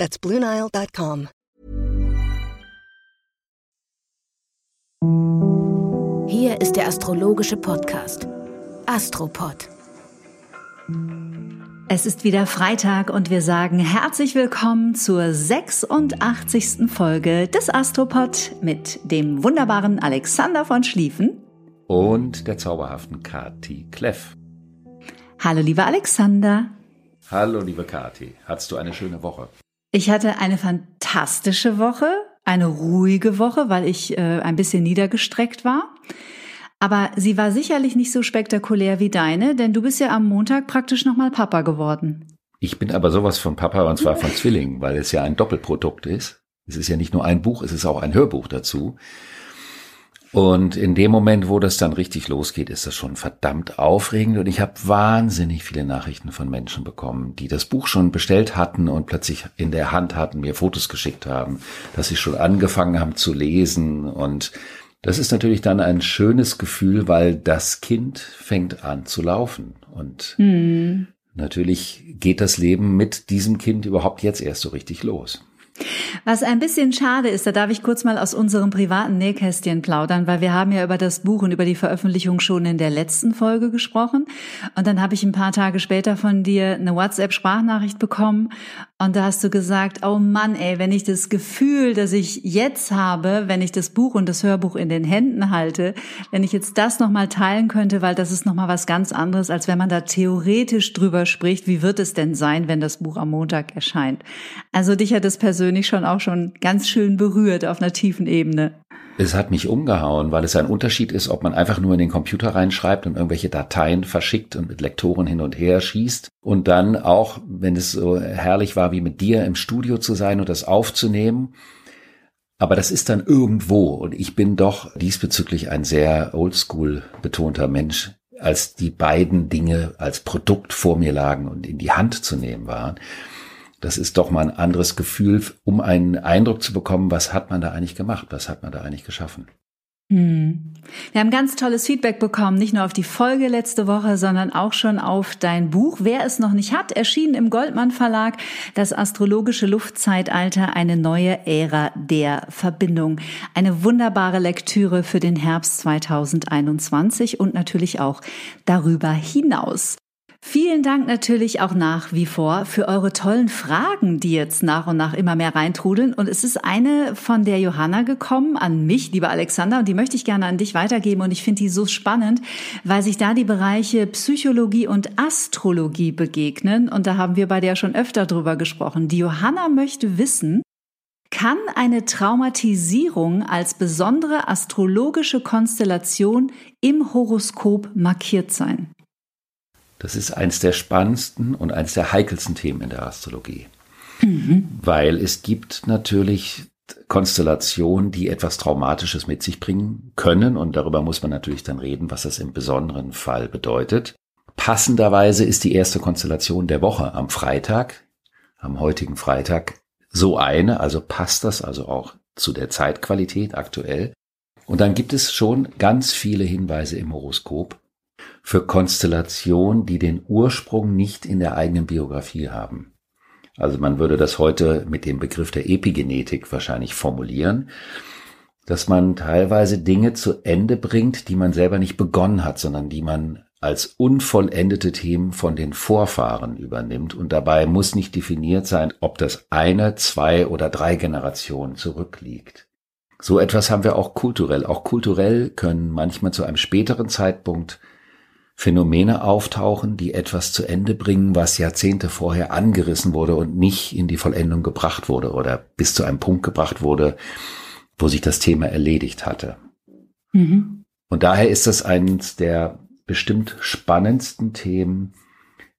That's BlueNile.com. Hier ist der astrologische Podcast Astropod. Es ist wieder Freitag und wir sagen herzlich willkommen zur 86. Folge des Astropod mit dem wunderbaren Alexander von Schlieffen und der zauberhaften Kati Kleff. Hallo lieber Alexander. Hallo liebe Kati, hattest du eine schöne Woche? Ich hatte eine fantastische Woche, eine ruhige Woche, weil ich äh, ein bisschen niedergestreckt war. Aber sie war sicherlich nicht so spektakulär wie deine, denn du bist ja am Montag praktisch nochmal Papa geworden. Ich bin aber sowas von Papa und zwar von Zwillingen, weil es ja ein Doppelprodukt ist. Es ist ja nicht nur ein Buch, es ist auch ein Hörbuch dazu. Und in dem Moment, wo das dann richtig losgeht, ist das schon verdammt aufregend. Und ich habe wahnsinnig viele Nachrichten von Menschen bekommen, die das Buch schon bestellt hatten und plötzlich in der Hand hatten, mir Fotos geschickt haben, dass sie schon angefangen haben zu lesen und das ist natürlich dann ein schönes Gefühl, weil das Kind fängt an zu laufen. Und mhm. natürlich geht das Leben mit diesem Kind überhaupt jetzt erst so richtig los. Was ein bisschen schade ist, da darf ich kurz mal aus unserem privaten Nähkästchen plaudern, weil wir haben ja über das Buch und über die Veröffentlichung schon in der letzten Folge gesprochen. Und dann habe ich ein paar Tage später von dir eine WhatsApp-Sprachnachricht bekommen. Und da hast du gesagt, oh Mann, ey, wenn ich das Gefühl, das ich jetzt habe, wenn ich das Buch und das Hörbuch in den Händen halte, wenn ich jetzt das nochmal teilen könnte, weil das ist nochmal was ganz anderes, als wenn man da theoretisch drüber spricht, wie wird es denn sein, wenn das Buch am Montag erscheint. Also dich hat das persönlich persönlich schon auch schon ganz schön berührt auf einer tiefen Ebene. Es hat mich umgehauen, weil es ein Unterschied ist, ob man einfach nur in den Computer reinschreibt und irgendwelche Dateien verschickt und mit Lektoren hin und her schießt und dann auch, wenn es so herrlich war, wie mit dir im Studio zu sein und das aufzunehmen. Aber das ist dann irgendwo und ich bin doch diesbezüglich ein sehr oldschool betonter Mensch, als die beiden Dinge als Produkt vor mir lagen und in die Hand zu nehmen waren das ist doch mal ein anderes Gefühl, um einen Eindruck zu bekommen, was hat man da eigentlich gemacht, was hat man da eigentlich geschaffen. Hm. Wir haben ganz tolles Feedback bekommen, nicht nur auf die Folge letzte Woche, sondern auch schon auf dein Buch. Wer es noch nicht hat, erschienen im Goldmann Verlag, das astrologische Luftzeitalter, eine neue Ära der Verbindung. Eine wunderbare Lektüre für den Herbst 2021 und natürlich auch darüber hinaus. Vielen Dank natürlich auch nach wie vor für eure tollen Fragen, die jetzt nach und nach immer mehr reintrudeln. Und es ist eine von der Johanna gekommen an mich, lieber Alexander, und die möchte ich gerne an dich weitergeben. Und ich finde die so spannend, weil sich da die Bereiche Psychologie und Astrologie begegnen. Und da haben wir bei der schon öfter drüber gesprochen. Die Johanna möchte wissen, kann eine Traumatisierung als besondere astrologische Konstellation im Horoskop markiert sein? Das ist eins der spannendsten und eins der heikelsten Themen in der Astrologie. Mhm. Weil es gibt natürlich Konstellationen, die etwas Traumatisches mit sich bringen können. Und darüber muss man natürlich dann reden, was das im besonderen Fall bedeutet. Passenderweise ist die erste Konstellation der Woche am Freitag, am heutigen Freitag, so eine. Also passt das also auch zu der Zeitqualität aktuell. Und dann gibt es schon ganz viele Hinweise im Horoskop, für Konstellationen, die den Ursprung nicht in der eigenen Biografie haben. Also man würde das heute mit dem Begriff der Epigenetik wahrscheinlich formulieren, dass man teilweise Dinge zu Ende bringt, die man selber nicht begonnen hat, sondern die man als unvollendete Themen von den Vorfahren übernimmt. Und dabei muss nicht definiert sein, ob das eine, zwei oder drei Generationen zurückliegt. So etwas haben wir auch kulturell. Auch kulturell können manchmal zu einem späteren Zeitpunkt Phänomene auftauchen, die etwas zu Ende bringen, was Jahrzehnte vorher angerissen wurde und nicht in die Vollendung gebracht wurde oder bis zu einem Punkt gebracht wurde, wo sich das Thema erledigt hatte. Mhm. Und daher ist das eines der bestimmt spannendsten Themen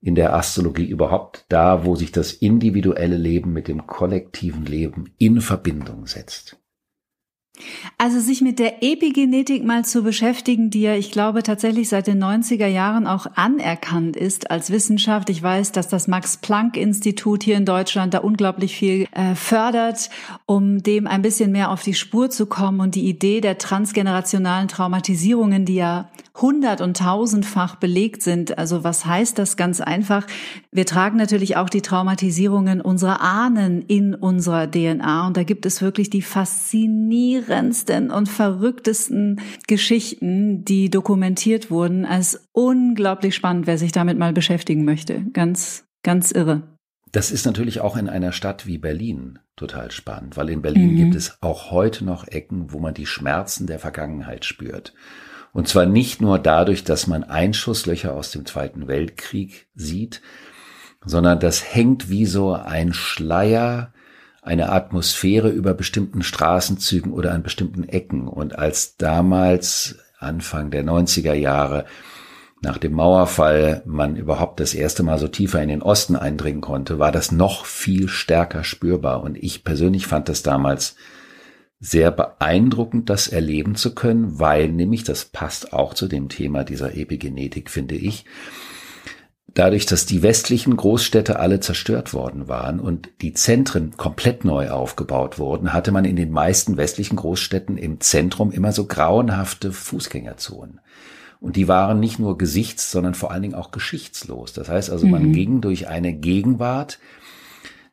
in der Astrologie überhaupt da, wo sich das individuelle Leben mit dem kollektiven Leben in Verbindung setzt. Also sich mit der Epigenetik mal zu beschäftigen, die ja, ich glaube, tatsächlich seit den 90er Jahren auch anerkannt ist als Wissenschaft. Ich weiß, dass das Max-Planck-Institut hier in Deutschland da unglaublich viel äh, fördert, um dem ein bisschen mehr auf die Spur zu kommen. Und die Idee der transgenerationalen Traumatisierungen, die ja hundert- und tausendfach belegt sind. Also was heißt das ganz einfach? Wir tragen natürlich auch die Traumatisierungen unserer Ahnen in unserer DNA. Und da gibt es wirklich die faszinierendsten und verrücktesten Geschichten, die dokumentiert wurden. Als unglaublich spannend, wer sich damit mal beschäftigen möchte. Ganz, ganz irre. Das ist natürlich auch in einer Stadt wie Berlin total spannend, weil in Berlin mhm. gibt es auch heute noch Ecken, wo man die Schmerzen der Vergangenheit spürt. Und zwar nicht nur dadurch, dass man Einschusslöcher aus dem Zweiten Weltkrieg sieht, sondern das hängt wie so ein Schleier, eine Atmosphäre über bestimmten Straßenzügen oder an bestimmten Ecken. Und als damals Anfang der 90er Jahre nach dem Mauerfall man überhaupt das erste Mal so tiefer in den Osten eindringen konnte, war das noch viel stärker spürbar. Und ich persönlich fand das damals sehr beeindruckend, das erleben zu können, weil nämlich, das passt auch zu dem Thema dieser Epigenetik, finde ich, dadurch, dass die westlichen Großstädte alle zerstört worden waren und die Zentren komplett neu aufgebaut wurden, hatte man in den meisten westlichen Großstädten im Zentrum immer so grauenhafte Fußgängerzonen. Und die waren nicht nur gesichts-, sondern vor allen Dingen auch geschichtslos. Das heißt also, man mhm. ging durch eine Gegenwart,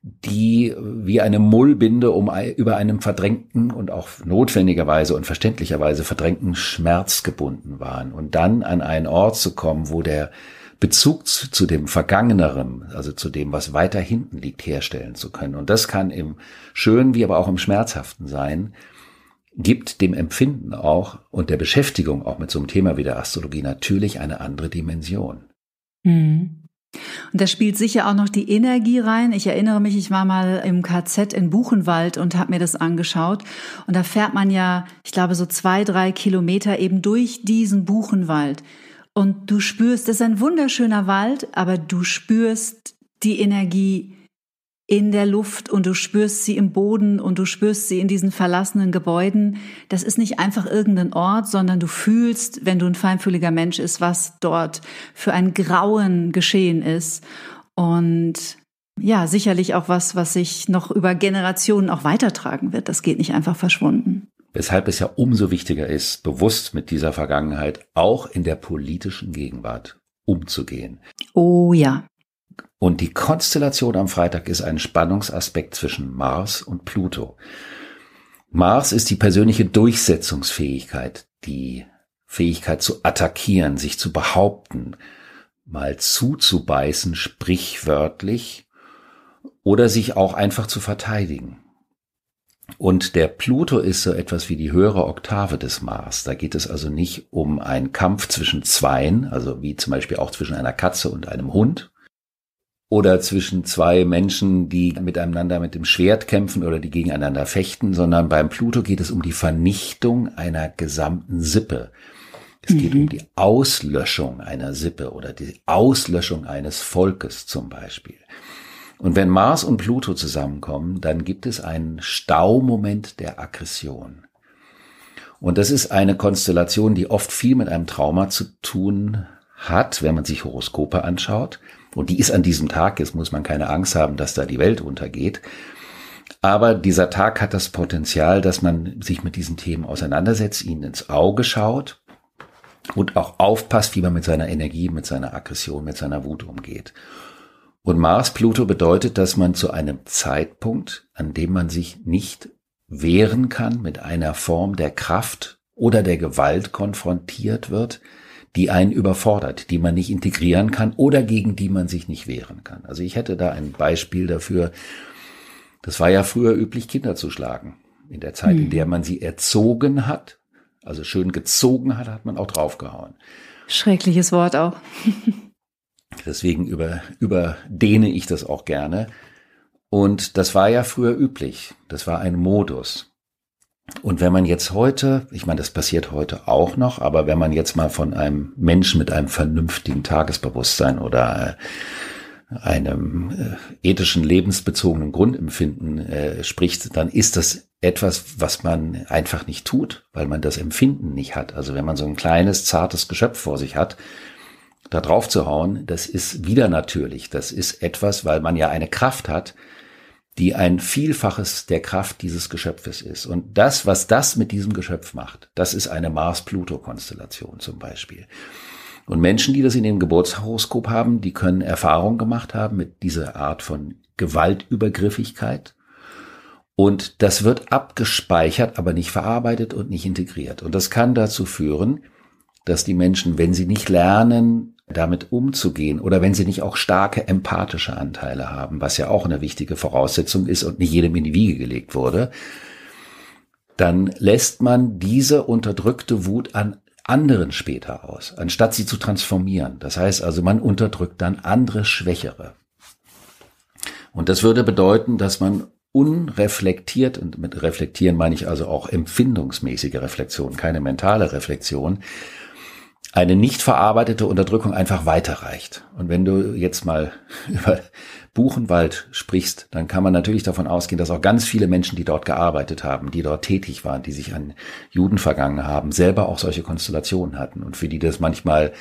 die wie eine Mullbinde um über einem verdrängten und auch notwendigerweise und verständlicherweise verdrängten Schmerz gebunden waren und dann an einen Ort zu kommen, wo der Bezug zu, zu dem Vergangeneren, also zu dem, was weiter hinten liegt, herstellen zu können. Und das kann im Schönen wie aber auch im Schmerzhaften sein, gibt dem Empfinden auch und der Beschäftigung auch mit so einem Thema wie der Astrologie natürlich eine andere Dimension. Mhm. Und da spielt sicher auch noch die Energie rein. Ich erinnere mich, ich war mal im KZ in Buchenwald und habe mir das angeschaut. Und da fährt man ja, ich glaube, so zwei, drei Kilometer eben durch diesen Buchenwald. Und du spürst, das ist ein wunderschöner Wald, aber du spürst die Energie in der Luft und du spürst sie im Boden und du spürst sie in diesen verlassenen Gebäuden. Das ist nicht einfach irgendein Ort, sondern du fühlst, wenn du ein feinfühliger Mensch ist, was dort für ein Grauen geschehen ist. Und ja, sicherlich auch was, was sich noch über Generationen auch weitertragen wird. Das geht nicht einfach verschwunden. Weshalb es ja umso wichtiger ist, bewusst mit dieser Vergangenheit auch in der politischen Gegenwart umzugehen. Oh ja. Und die Konstellation am Freitag ist ein Spannungsaspekt zwischen Mars und Pluto. Mars ist die persönliche Durchsetzungsfähigkeit, die Fähigkeit zu attackieren, sich zu behaupten, mal zuzubeißen, sprichwörtlich, oder sich auch einfach zu verteidigen. Und der Pluto ist so etwas wie die höhere Oktave des Mars. Da geht es also nicht um einen Kampf zwischen Zweien, also wie zum Beispiel auch zwischen einer Katze und einem Hund, oder zwischen zwei Menschen, die miteinander mit dem Schwert kämpfen oder die gegeneinander fechten, sondern beim Pluto geht es um die Vernichtung einer gesamten Sippe. Es geht mhm. um die Auslöschung einer Sippe oder die Auslöschung eines Volkes zum Beispiel. Und wenn Mars und Pluto zusammenkommen, dann gibt es einen Staumoment der Aggression. Und das ist eine Konstellation, die oft viel mit einem Trauma zu tun hat, wenn man sich Horoskope anschaut. Und die ist an diesem Tag, jetzt muss man keine Angst haben, dass da die Welt untergeht. Aber dieser Tag hat das Potenzial, dass man sich mit diesen Themen auseinandersetzt, ihnen ins Auge schaut und auch aufpasst, wie man mit seiner Energie, mit seiner Aggression, mit seiner Wut umgeht. Und Mars-Pluto bedeutet, dass man zu einem Zeitpunkt, an dem man sich nicht wehren kann, mit einer Form der Kraft oder der Gewalt konfrontiert wird, die einen überfordert, die man nicht integrieren kann oder gegen die man sich nicht wehren kann. Also ich hätte da ein Beispiel dafür. Das war ja früher üblich, Kinder zu schlagen. In der Zeit, mhm. in hm. der man sie erzogen hat, also schön gezogen hat, hat man auch draufgehauen. Schreckliches Wort auch. Deswegen über, überdehne ich das auch gerne. Und das war ja früher üblich. Das war ein Modus. Und wenn man jetzt heute, ich meine, das passiert heute auch noch, aber wenn man jetzt mal von einem Menschen mit einem vernünftigen Tagesbewusstsein oder äh, einem äh, ethischen, lebensbezogenen Grundempfinden äh, spricht, dann ist das etwas, was man einfach nicht tut, weil man das Empfinden nicht hat. Also wenn man so ein kleines, zartes Geschöpf vor sich hat, da drauf zu hauen, das ist wieder natürlich. Das ist etwas, weil man ja eine Kraft hat, die ein Vielfaches der Kraft dieses Geschöpfes ist. Und das, was das mit diesem Geschöpf macht, das ist eine Mars-Pluto-Konstellation zum Beispiel. Und Menschen, die das in dem Geburtshoroskop haben, die können Erfahrung gemacht haben mit dieser Art von Gewaltübergriffigkeit. Und das wird abgespeichert, aber nicht verarbeitet und nicht integriert. Und das kann dazu führen, dass die Menschen, wenn sie nicht lernen, damit umzugehen oder wenn sie nicht auch starke empathische Anteile haben, was ja auch eine wichtige Voraussetzung ist und nicht jedem in die Wiege gelegt wurde, dann lässt man diese unterdrückte Wut an anderen später aus, anstatt sie zu transformieren. Das heißt also, man unterdrückt dann andere Schwächere. Und das würde bedeuten, dass man unreflektiert, und mit reflektieren meine ich also auch empfindungsmäßige Reflexion, keine mentale Reflexion, eine nicht verarbeitete Unterdrückung einfach weiterreicht. Und wenn du jetzt mal über Buchenwald sprichst, dann kann man natürlich davon ausgehen, dass auch ganz viele Menschen, die dort gearbeitet haben, die dort tätig waren, die sich an Juden vergangen haben, selber auch solche Konstellationen hatten und für die das manchmal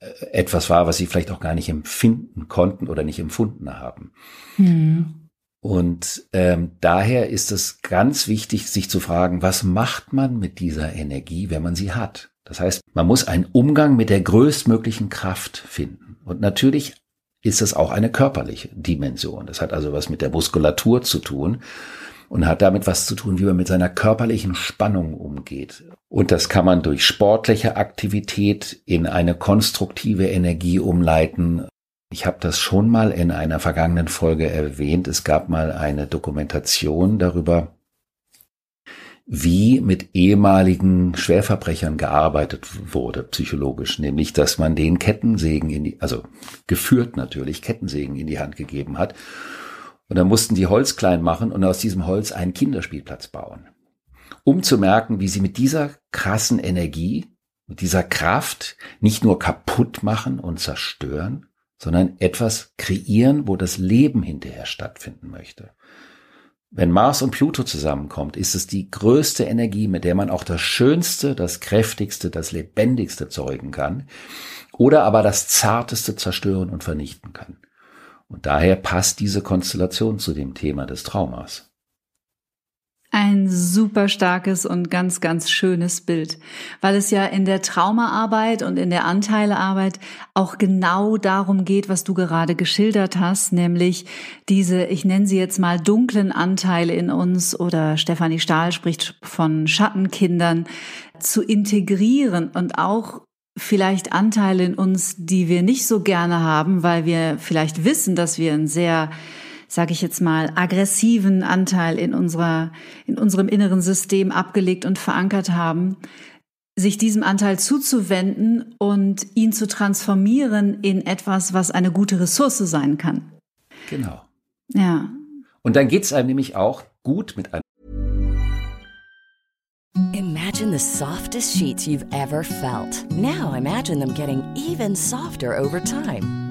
äh, etwas war, was sie vielleicht auch gar nicht empfinden konnten oder nicht empfunden haben. Mhm. Und ähm, daher ist es ganz wichtig, sich zu fragen, was macht man mit dieser Energie, wenn man sie hat? Das heißt, man muss einen Umgang mit der größtmöglichen Kraft finden. Und natürlich ist es auch eine körperliche Dimension. Das hat also was mit der Muskulatur zu tun und hat damit was zu tun, wie man mit seiner körperlichen Spannung umgeht. Und das kann man durch sportliche Aktivität in eine konstruktive Energie umleiten. Ich habe das schon mal in einer vergangenen Folge erwähnt. Es gab mal eine Dokumentation darüber, wie mit ehemaligen Schwerverbrechern gearbeitet wurde, psychologisch, nämlich, dass man den Kettensägen in die, also geführt natürlich, Kettensägen in die Hand gegeben hat. Und dann mussten die Holz klein machen und aus diesem Holz einen Kinderspielplatz bauen. Um zu merken, wie sie mit dieser krassen Energie, mit dieser Kraft nicht nur kaputt machen und zerstören, sondern etwas kreieren, wo das Leben hinterher stattfinden möchte. Wenn Mars und Pluto zusammenkommt, ist es die größte Energie, mit der man auch das Schönste, das Kräftigste, das Lebendigste zeugen kann oder aber das Zarteste zerstören und vernichten kann. Und daher passt diese Konstellation zu dem Thema des Traumas. Ein super starkes und ganz, ganz schönes Bild, weil es ja in der Traumaarbeit und in der Anteilearbeit auch genau darum geht, was du gerade geschildert hast, nämlich diese, ich nenne sie jetzt mal dunklen Anteile in uns oder Stefanie Stahl spricht von Schattenkindern zu integrieren und auch vielleicht Anteile in uns, die wir nicht so gerne haben, weil wir vielleicht wissen, dass wir ein sehr sage ich jetzt mal, aggressiven Anteil in unserer, in unserem inneren System abgelegt und verankert haben, sich diesem Anteil zuzuwenden und ihn zu transformieren in etwas, was eine gute Ressource sein kann. Genau. Ja. Und dann geht es einem nämlich auch gut mit einem. Imagine the softest sheets you've ever felt. Now imagine them getting even softer over time.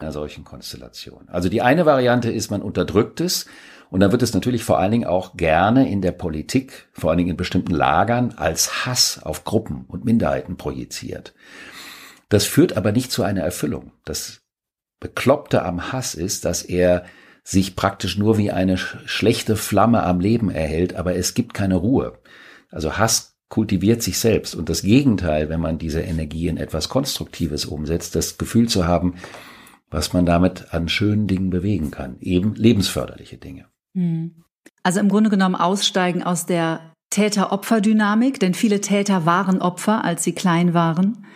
Einer solchen Konstellation. Also die eine Variante ist, man unterdrückt es und dann wird es natürlich vor allen Dingen auch gerne in der Politik, vor allen Dingen in bestimmten Lagern, als Hass auf Gruppen und Minderheiten projiziert. Das führt aber nicht zu einer Erfüllung. Das Bekloppte am Hass ist, dass er sich praktisch nur wie eine schlechte Flamme am Leben erhält, aber es gibt keine Ruhe. Also Hass kultiviert sich selbst. Und das Gegenteil, wenn man diese Energie in etwas Konstruktives umsetzt, das Gefühl zu haben, was man damit an schönen Dingen bewegen kann, eben lebensförderliche Dinge. Hm. Also im Grunde genommen aussteigen aus der Täter-Opfer-Dynamik, denn viele Täter waren Opfer, als sie klein waren.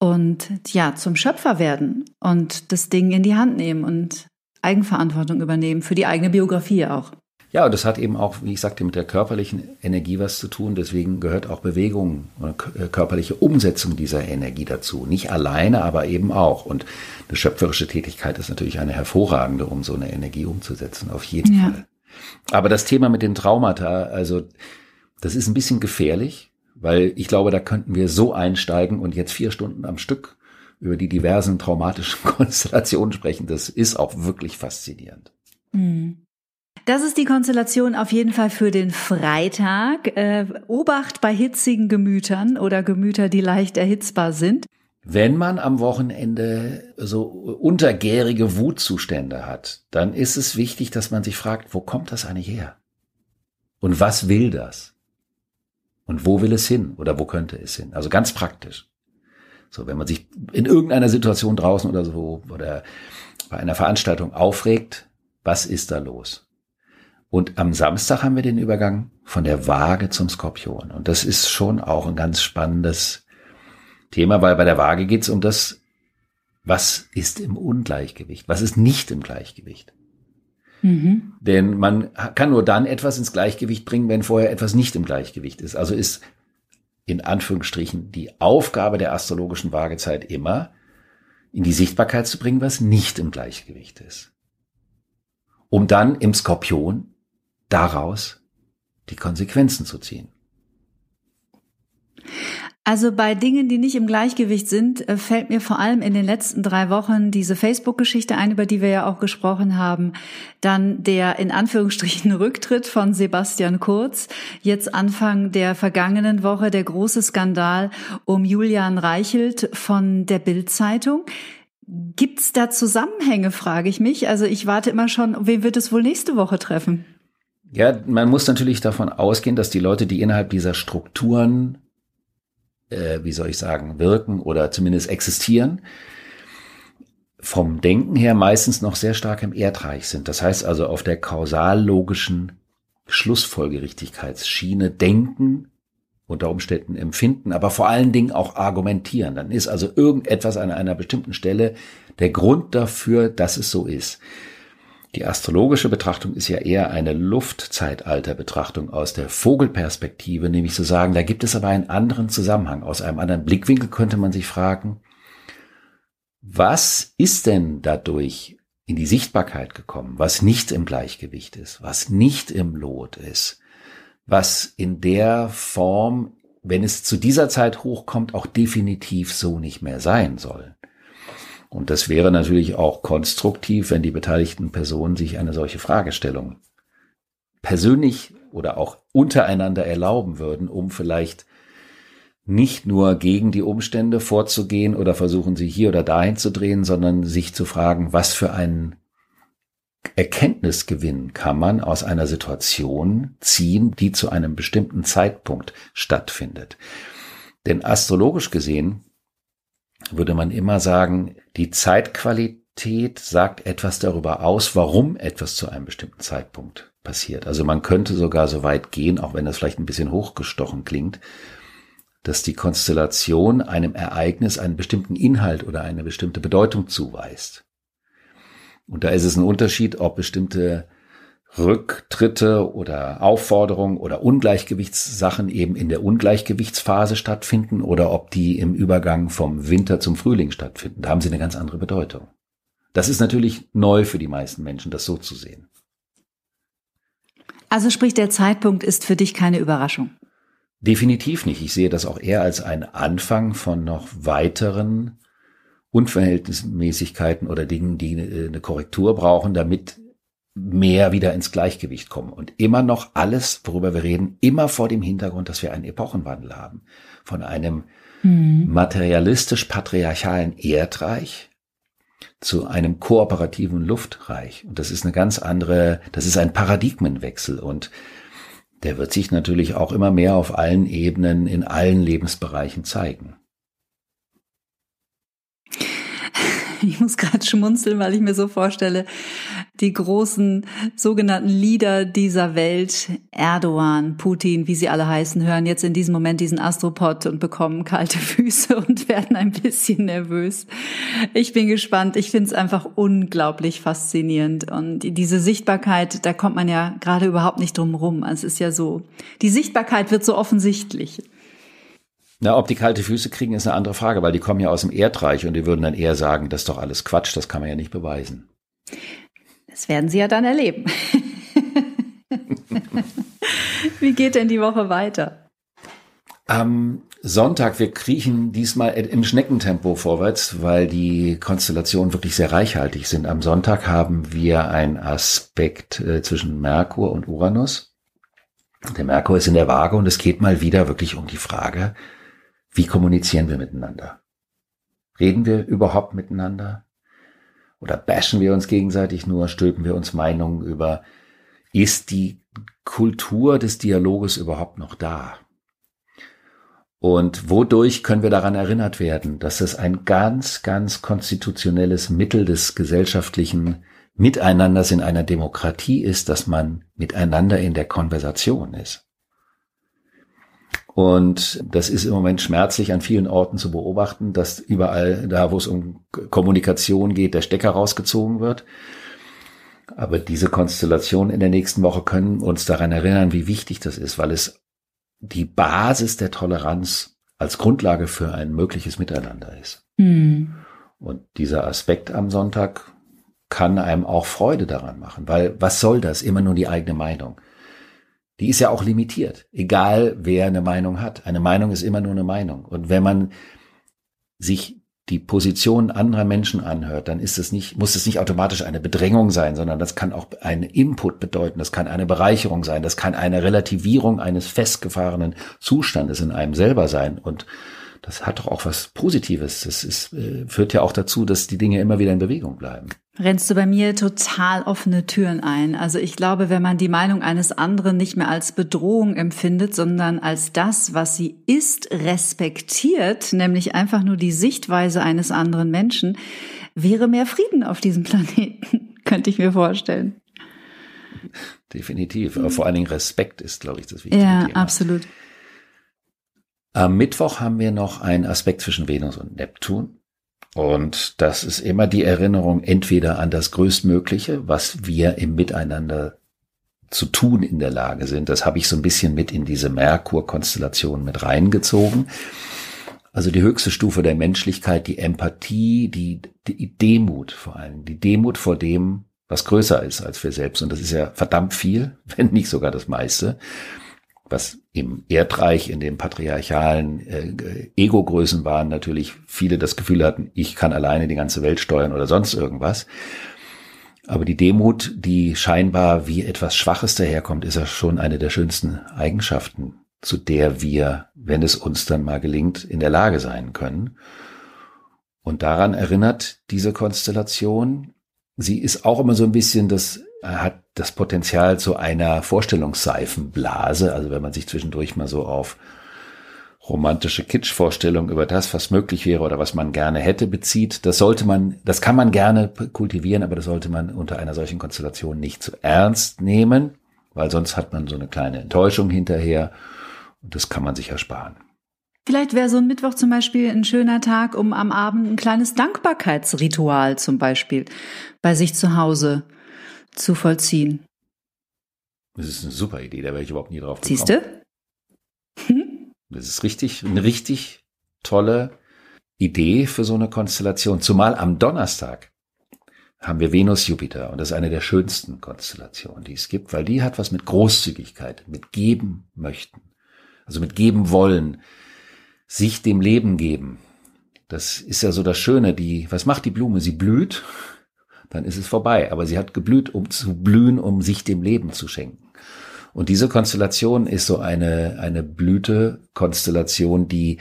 Und ja, zum Schöpfer werden und das Ding in die Hand nehmen und Eigenverantwortung übernehmen für die eigene Biografie auch. Ja, und das hat eben auch, wie ich sagte, mit der körperlichen Energie was zu tun. Deswegen gehört auch Bewegung oder äh, körperliche Umsetzung dieser Energie dazu. Nicht alleine, aber eben auch. Und eine schöpferische Tätigkeit ist natürlich eine hervorragende, um so eine Energie umzusetzen, auf jeden ja. Fall. Aber das Thema mit den Traumata, also das ist ein bisschen gefährlich, weil ich glaube, da könnten wir so einsteigen und jetzt vier Stunden am Stück über die diversen traumatischen Konstellationen sprechen. Das ist auch wirklich faszinierend. Mhm. Das ist die Konstellation auf jeden Fall für den Freitag. Äh, Obacht bei hitzigen Gemütern oder Gemüter, die leicht erhitzbar sind. Wenn man am Wochenende so untergärige Wutzustände hat, dann ist es wichtig, dass man sich fragt, wo kommt das eigentlich her? Und was will das? Und wo will es hin? Oder wo könnte es hin? Also ganz praktisch. So, wenn man sich in irgendeiner Situation draußen oder so oder bei einer Veranstaltung aufregt, was ist da los? Und am Samstag haben wir den Übergang von der Waage zum Skorpion. Und das ist schon auch ein ganz spannendes Thema, weil bei der Waage geht es um das, was ist im Ungleichgewicht, was ist nicht im Gleichgewicht. Mhm. Denn man kann nur dann etwas ins Gleichgewicht bringen, wenn vorher etwas nicht im Gleichgewicht ist. Also ist in Anführungsstrichen die Aufgabe der astrologischen Waagezeit immer, in die Sichtbarkeit zu bringen, was nicht im Gleichgewicht ist. Um dann im Skorpion daraus die Konsequenzen zu ziehen. Also bei Dingen, die nicht im Gleichgewicht sind, äh, fällt mir vor allem in den letzten drei Wochen diese Facebook-Geschichte ein, über die wir ja auch gesprochen haben. Dann der in Anführungsstrichen Rücktritt von Sebastian Kurz. Jetzt Anfang der vergangenen Woche der große Skandal um Julian Reichelt von der Bild-Zeitung. Gibt's da Zusammenhänge, frage ich mich. Also ich warte immer schon, wen wird es wohl nächste Woche treffen? Ja, man muss natürlich davon ausgehen, dass die Leute, die innerhalb dieser Strukturen, äh, wie soll ich sagen, wirken oder zumindest existieren, vom Denken her meistens noch sehr stark im Erdreich sind. Das heißt also auf der kausal-logischen Schlussfolgerichtigkeitsschiene denken, unter Umständen empfinden, aber vor allen Dingen auch argumentieren. Dann ist also irgendetwas an einer bestimmten Stelle der Grund dafür, dass es so ist. Die astrologische Betrachtung ist ja eher eine Luftzeitalterbetrachtung aus der Vogelperspektive, nämlich zu sagen, da gibt es aber einen anderen Zusammenhang. Aus einem anderen Blickwinkel könnte man sich fragen, was ist denn dadurch in die Sichtbarkeit gekommen, was nicht im Gleichgewicht ist, was nicht im Lot ist, was in der Form, wenn es zu dieser Zeit hochkommt, auch definitiv so nicht mehr sein soll. Und das wäre natürlich auch konstruktiv, wenn die beteiligten Personen sich eine solche Fragestellung persönlich oder auch untereinander erlauben würden, um vielleicht nicht nur gegen die Umstände vorzugehen oder versuchen sie hier oder dahin zu drehen, sondern sich zu fragen, was für einen Erkenntnisgewinn kann man aus einer Situation ziehen, die zu einem bestimmten Zeitpunkt stattfindet. Denn astrologisch gesehen würde man immer sagen, die Zeitqualität sagt etwas darüber aus, warum etwas zu einem bestimmten Zeitpunkt passiert. Also man könnte sogar so weit gehen, auch wenn das vielleicht ein bisschen hochgestochen klingt, dass die Konstellation einem Ereignis einen bestimmten Inhalt oder eine bestimmte Bedeutung zuweist. Und da ist es ein Unterschied, ob bestimmte Rücktritte oder Aufforderungen oder Ungleichgewichtssachen eben in der Ungleichgewichtsphase stattfinden oder ob die im Übergang vom Winter zum Frühling stattfinden. Da haben sie eine ganz andere Bedeutung. Das ist natürlich neu für die meisten Menschen, das so zu sehen. Also sprich, der Zeitpunkt ist für dich keine Überraschung. Definitiv nicht. Ich sehe das auch eher als einen Anfang von noch weiteren Unverhältnismäßigkeiten oder Dingen, die eine Korrektur brauchen, damit mehr wieder ins Gleichgewicht kommen. Und immer noch alles, worüber wir reden, immer vor dem Hintergrund, dass wir einen Epochenwandel haben. Von einem mhm. materialistisch-patriarchalen Erdreich zu einem kooperativen Luftreich. Und das ist eine ganz andere, das ist ein Paradigmenwechsel und der wird sich natürlich auch immer mehr auf allen Ebenen, in allen Lebensbereichen zeigen. Ich muss gerade schmunzeln, weil ich mir so vorstelle, die großen sogenannten Leader dieser Welt, Erdogan, Putin, wie sie alle heißen, hören jetzt in diesem Moment diesen Astropod und bekommen kalte Füße und werden ein bisschen nervös. Ich bin gespannt. Ich finde es einfach unglaublich faszinierend. Und diese Sichtbarkeit, da kommt man ja gerade überhaupt nicht drum rum. Es ist ja so, die Sichtbarkeit wird so offensichtlich. Na, ob die kalte Füße kriegen, ist eine andere Frage, weil die kommen ja aus dem Erdreich und die würden dann eher sagen, das ist doch alles Quatsch, das kann man ja nicht beweisen. Das werden sie ja dann erleben. Wie geht denn die Woche weiter? Am Sonntag, wir kriechen diesmal im Schneckentempo vorwärts, weil die Konstellationen wirklich sehr reichhaltig sind. Am Sonntag haben wir einen Aspekt äh, zwischen Merkur und Uranus. Der Merkur ist in der Waage und es geht mal wieder wirklich um die Frage, wie kommunizieren wir miteinander? Reden wir überhaupt miteinander? Oder bashen wir uns gegenseitig nur, stülpen wir uns Meinungen über? Ist die Kultur des Dialoges überhaupt noch da? Und wodurch können wir daran erinnert werden, dass es ein ganz, ganz konstitutionelles Mittel des gesellschaftlichen Miteinanders in einer Demokratie ist, dass man miteinander in der Konversation ist? Und das ist im Moment schmerzlich an vielen Orten zu beobachten, dass überall da, wo es um Kommunikation geht, der Stecker rausgezogen wird. Aber diese Konstellationen in der nächsten Woche können uns daran erinnern, wie wichtig das ist, weil es die Basis der Toleranz als Grundlage für ein mögliches Miteinander ist. Mhm. Und dieser Aspekt am Sonntag kann einem auch Freude daran machen, weil was soll das? Immer nur die eigene Meinung die ist ja auch limitiert, egal wer eine Meinung hat. Eine Meinung ist immer nur eine Meinung. Und wenn man sich die Position anderer Menschen anhört, dann ist es nicht, muss es nicht automatisch eine Bedrängung sein, sondern das kann auch ein Input bedeuten, das kann eine Bereicherung sein, das kann eine Relativierung eines festgefahrenen Zustandes in einem selber sein. Und das hat doch auch was Positives. Das ist, äh, führt ja auch dazu, dass die Dinge immer wieder in Bewegung bleiben. Rennst du bei mir total offene Türen ein. Also ich glaube, wenn man die Meinung eines anderen nicht mehr als Bedrohung empfindet, sondern als das, was sie ist, respektiert, nämlich einfach nur die Sichtweise eines anderen Menschen, wäre mehr Frieden auf diesem Planeten, könnte ich mir vorstellen. Definitiv. Aber vor allen Dingen Respekt ist, glaube ich, das Wichtige. Ja, Thema. absolut. Am Mittwoch haben wir noch einen Aspekt zwischen Venus und Neptun. Und das ist immer die Erinnerung entweder an das Größtmögliche, was wir im Miteinander zu tun in der Lage sind. Das habe ich so ein bisschen mit in diese Merkur-Konstellation mit reingezogen. Also die höchste Stufe der Menschlichkeit, die Empathie, die, die Demut vor allem, die Demut vor dem, was größer ist als wir selbst. Und das ist ja verdammt viel, wenn nicht sogar das meiste was im Erdreich, in den patriarchalen äh, Ego-Größen waren, natürlich viele das Gefühl hatten, ich kann alleine die ganze Welt steuern oder sonst irgendwas. Aber die Demut, die scheinbar wie etwas Schwaches daherkommt, ist ja schon eine der schönsten Eigenschaften, zu der wir, wenn es uns dann mal gelingt, in der Lage sein können. Und daran erinnert diese Konstellation. Sie ist auch immer so ein bisschen das hat das Potenzial zu einer Vorstellungsseifenblase. Also wenn man sich zwischendurch mal so auf romantische Kitschvorstellungen über das, was möglich wäre oder was man gerne hätte, bezieht. Das sollte man, das kann man gerne kultivieren, aber das sollte man unter einer solchen Konstellation nicht zu ernst nehmen, weil sonst hat man so eine kleine Enttäuschung hinterher und das kann man sich ersparen. Vielleicht wäre so ein Mittwoch zum Beispiel ein schöner Tag, um am Abend ein kleines Dankbarkeitsritual zum Beispiel bei sich zu Hause zu vollziehen. Das ist eine super Idee, da wäre ich überhaupt nie drauf gekommen. Siehst du? Hm? Das ist richtig, eine richtig tolle Idee für so eine Konstellation. Zumal am Donnerstag haben wir Venus-Jupiter und das ist eine der schönsten Konstellationen, die es gibt, weil die hat was mit Großzügigkeit, mit geben möchten, also mit geben wollen, sich dem Leben geben. Das ist ja so das Schöne, die, was macht die Blume? Sie blüht dann ist es vorbei. Aber sie hat geblüht, um zu blühen, um sich dem Leben zu schenken. Und diese Konstellation ist so eine, eine Blüte-Konstellation, die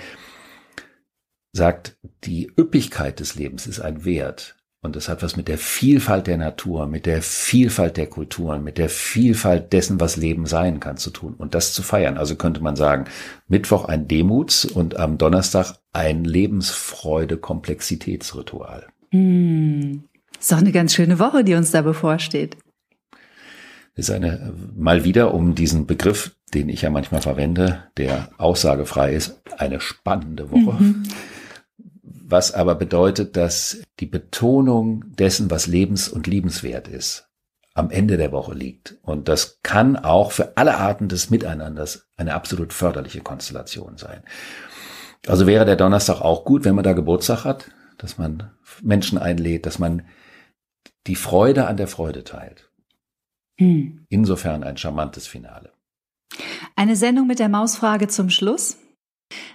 sagt, die Üppigkeit des Lebens ist ein Wert. Und das hat was mit der Vielfalt der Natur, mit der Vielfalt der Kulturen, mit der Vielfalt dessen, was Leben sein kann, zu tun und das zu feiern. Also könnte man sagen, Mittwoch ein Demuts und am Donnerstag ein Lebensfreude-Komplexitätsritual. Hm. Ist doch eine ganz schöne Woche, die uns da bevorsteht. Ist eine, mal wieder um diesen Begriff, den ich ja manchmal verwende, der aussagefrei ist, eine spannende Woche. Mhm. Was aber bedeutet, dass die Betonung dessen, was lebens- und liebenswert ist, am Ende der Woche liegt. Und das kann auch für alle Arten des Miteinanders eine absolut förderliche Konstellation sein. Also wäre der Donnerstag auch gut, wenn man da Geburtstag hat, dass man Menschen einlädt, dass man die Freude an der Freude teilt. Hm. Insofern ein charmantes Finale. Eine Sendung mit der Mausfrage zum Schluss.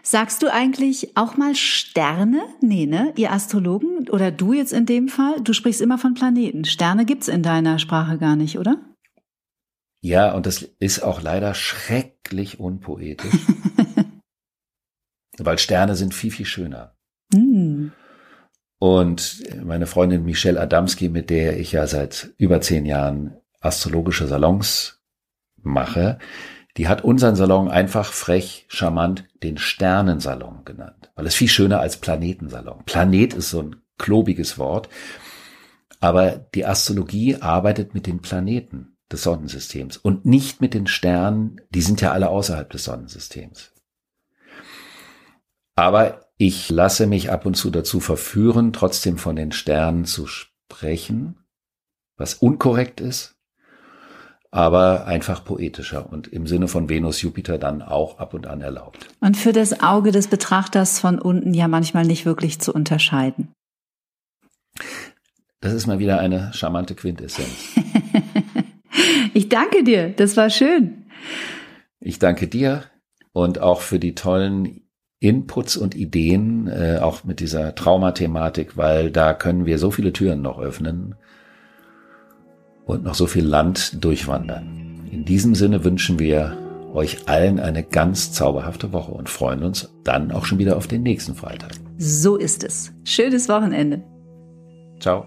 Sagst du eigentlich auch mal Sterne? Nee, ne? Ihr Astrologen oder du jetzt in dem Fall? Du sprichst immer von Planeten. Sterne gibt's in deiner Sprache gar nicht, oder? Ja, und das ist auch leider schrecklich unpoetisch. weil Sterne sind viel, viel schöner. Mm. Und meine Freundin Michelle Adamski, mit der ich ja seit über zehn Jahren astrologische Salons mache, die hat unseren Salon einfach frech, charmant den Sternensalon genannt, weil es viel schöner als Planetensalon. Planet ist so ein klobiges Wort, aber die Astrologie arbeitet mit den Planeten des Sonnensystems und nicht mit den Sternen, die sind ja alle außerhalb des Sonnensystems. Aber ich lasse mich ab und zu dazu verführen, trotzdem von den Sternen zu sprechen, was unkorrekt ist, aber einfach poetischer und im Sinne von Venus, Jupiter dann auch ab und an erlaubt. Und für das Auge des Betrachters von unten ja manchmal nicht wirklich zu unterscheiden. Das ist mal wieder eine charmante Quintessenz. ich danke dir, das war schön. Ich danke dir und auch für die tollen Inputs und Ideen, äh, auch mit dieser Traumathematik, weil da können wir so viele Türen noch öffnen und noch so viel Land durchwandern. In diesem Sinne wünschen wir euch allen eine ganz zauberhafte Woche und freuen uns dann auch schon wieder auf den nächsten Freitag. So ist es. Schönes Wochenende. Ciao.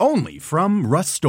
only from Rust